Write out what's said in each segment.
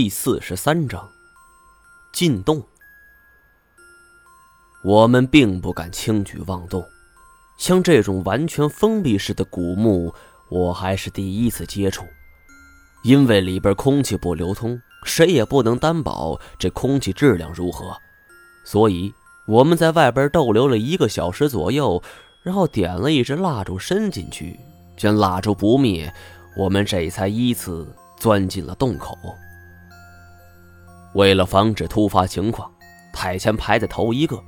第四十三章，进洞。我们并不敢轻举妄动，像这种完全封闭式的古墓，我还是第一次接触。因为里边空气不流通，谁也不能担保这空气质量如何，所以我们在外边逗留了一个小时左右，然后点了一支蜡烛伸进去，见蜡烛不灭，我们这才依次钻进了洞口。为了防止突发情况，太前排在头一个。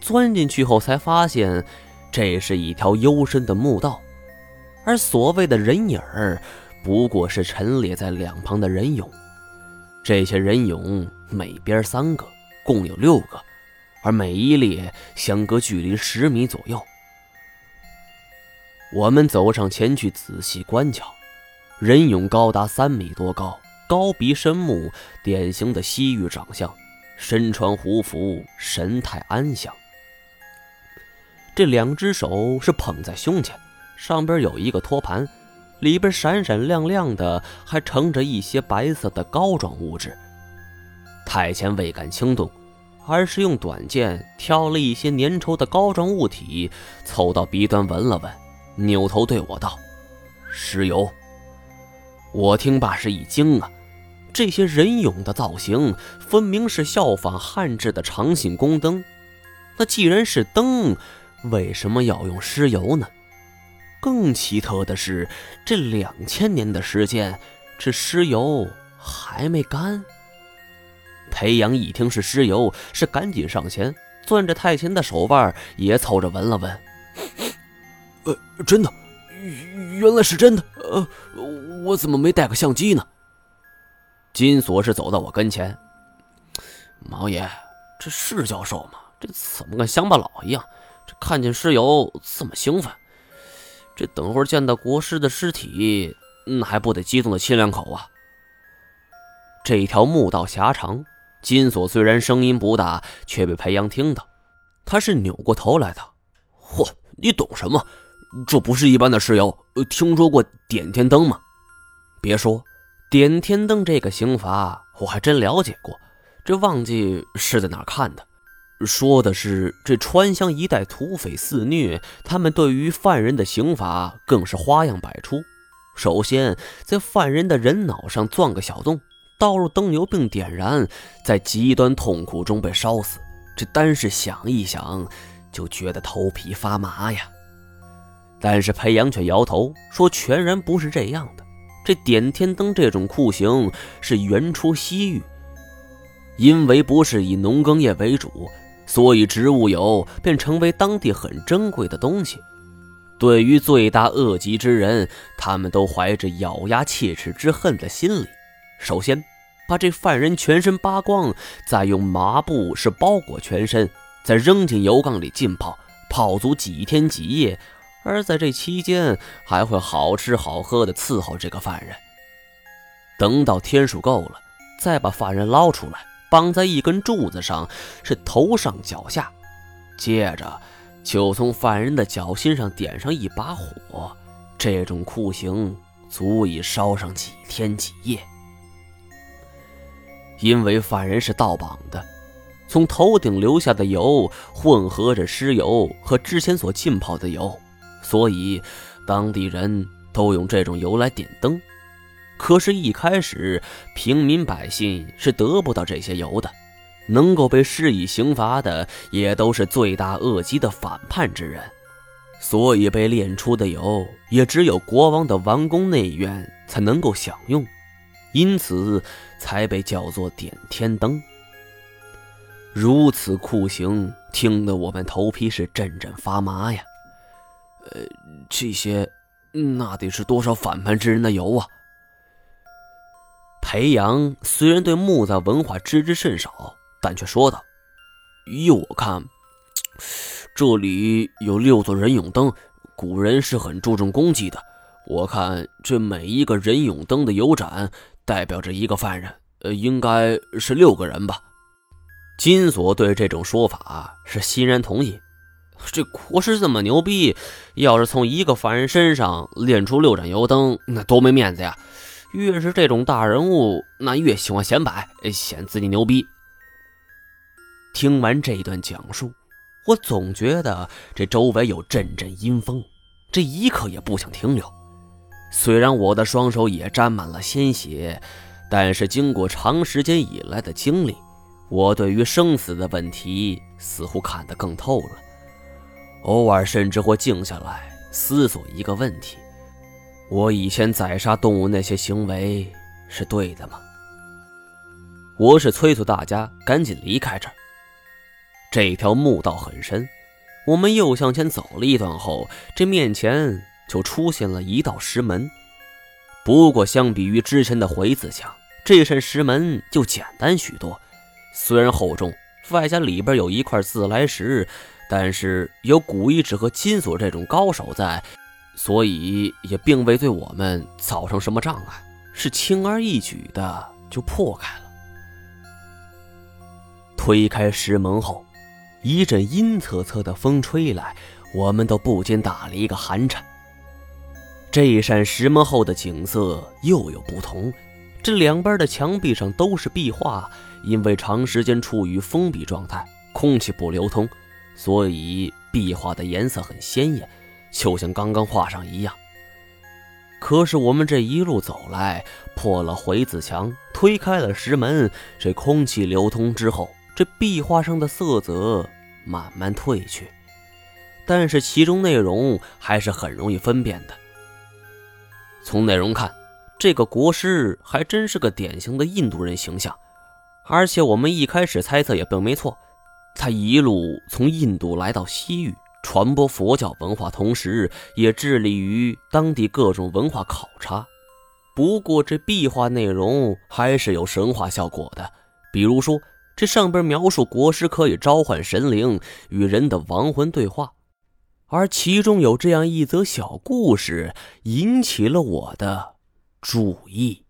钻进去后才发现，这是一条幽深的墓道，而所谓的人影儿。不过是陈列在两旁的人俑，这些人俑每边三个，共有六个，而每一列相隔距离十米左右。我们走上前去仔细观瞧，人俑高达三米多高，高鼻深目，典型的西域长相，身穿胡服，神态安详。这两只手是捧在胸前，上边有一个托盘。里边闪闪亮亮的，还盛着一些白色的膏状物质。太前未敢轻动，而是用短剑挑了一些粘稠的膏状物体，凑到鼻端闻了闻，扭头对我道：“尸油。”我听罢是一惊啊，这些人俑的造型分明是效仿汉制的长信宫灯，那既然是灯，为什么要用尸油呢？更奇特的是，这两千年的时间，这尸油还没干。裴阳一听是尸油，是赶紧上前，攥着太前的手腕，也凑着闻了闻。呃，真的，原来是真的。呃，我怎么没带个相机呢？金锁是走到我跟前，毛爷，这是教授吗？这怎么跟乡巴佬一样？这看见尸油这么兴奋？这等会儿见到国师的尸体，那还不得激动的亲两口啊？这一条墓道狭长，金锁虽然声音不大，却被裴阳听到。他是扭过头来的。嚯，你懂什么？这不是一般的尸油。听说过点天灯吗？别说，点天灯这个刑罚，我还真了解过。这忘记是在哪看的。说的是这川湘一带土匪肆虐，他们对于犯人的刑罚更是花样百出。首先，在犯人的人脑上钻个小洞，倒入灯油并点燃，在极端痛苦中被烧死。这单是想一想，就觉得头皮发麻呀。但是裴阳却摇头说，全然不是这样的。这点天灯这种酷刑是原出西域，因为不是以农耕业为主。所以，植物油便成为当地很珍贵的东西。对于罪大恶极之人，他们都怀着咬牙切齿之恨的心理。首先，把这犯人全身扒光，再用麻布是包裹全身，再扔进油缸里浸泡，泡足几天几夜。而在这期间，还会好吃好喝的伺候这个犯人。等到天数够了，再把犯人捞出来。绑在一根柱子上，是头上脚下，接着就从犯人的脚心上点上一把火，这种酷刑足以烧上几天几夜。因为犯人是倒绑的，从头顶流下的油混合着尸油和之前所浸泡的油，所以当地人都用这种油来点灯。可是，一开始平民百姓是得不到这些油的，能够被施以刑罚的也都是罪大恶极的反叛之人，所以被炼出的油也只有国王的王宫内院才能够享用，因此才被叫做点天灯。如此酷刑，听得我们头皮是阵阵发麻呀！呃，这些那得是多少反叛之人的油啊！裴阳虽然对木葬文化知之甚少，但却说道：“依我看，这里有六座人俑灯，古人是很注重功绩的。我看这每一个人俑灯的油盏代表着一个犯人，呃，应该是六个人吧。”金锁对这种说法是欣然同意。这国师这么牛逼，要是从一个凡人身上炼出六盏油灯，那多没面子呀！越是这种大人物，那越喜欢显摆，显自己牛逼。听完这一段讲述，我总觉得这周围有阵阵阴风，这一刻也不想停留。虽然我的双手也沾满了鲜血，但是经过长时间以来的经历，我对于生死的问题似乎看得更透了。偶尔甚至会静下来思索一个问题：我以前宰杀动物那些行为是对的吗？我是催促大家赶紧离开这儿。这条墓道很深，我们又向前走了一段后，这面前。就出现了一道石门，不过相比于之前的回字墙，这扇石门就简单许多。虽然厚重，外加里边有一块自来石，但是有古遗址和金锁这种高手在，所以也并未对我们造成什么障碍，是轻而易举的就破开了。推开石门后，一阵阴恻恻的风吹来，我们都不禁打了一个寒颤。这扇石门后的景色又有不同，这两边的墙壁上都是壁画，因为长时间处于封闭状态，空气不流通，所以壁画的颜色很鲜艳，就像刚刚画上一样。可是我们这一路走来，破了回字墙，推开了石门，这空气流通之后，这壁画上的色泽慢慢褪去，但是其中内容还是很容易分辨的。从内容看，这个国师还真是个典型的印度人形象，而且我们一开始猜测也并没错。他一路从印度来到西域，传播佛教文化，同时也致力于当地各种文化考察。不过这壁画内容还是有神话效果的，比如说这上边描述国师可以召唤神灵与人的亡魂对话。而其中有这样一则小故事，引起了我的注意。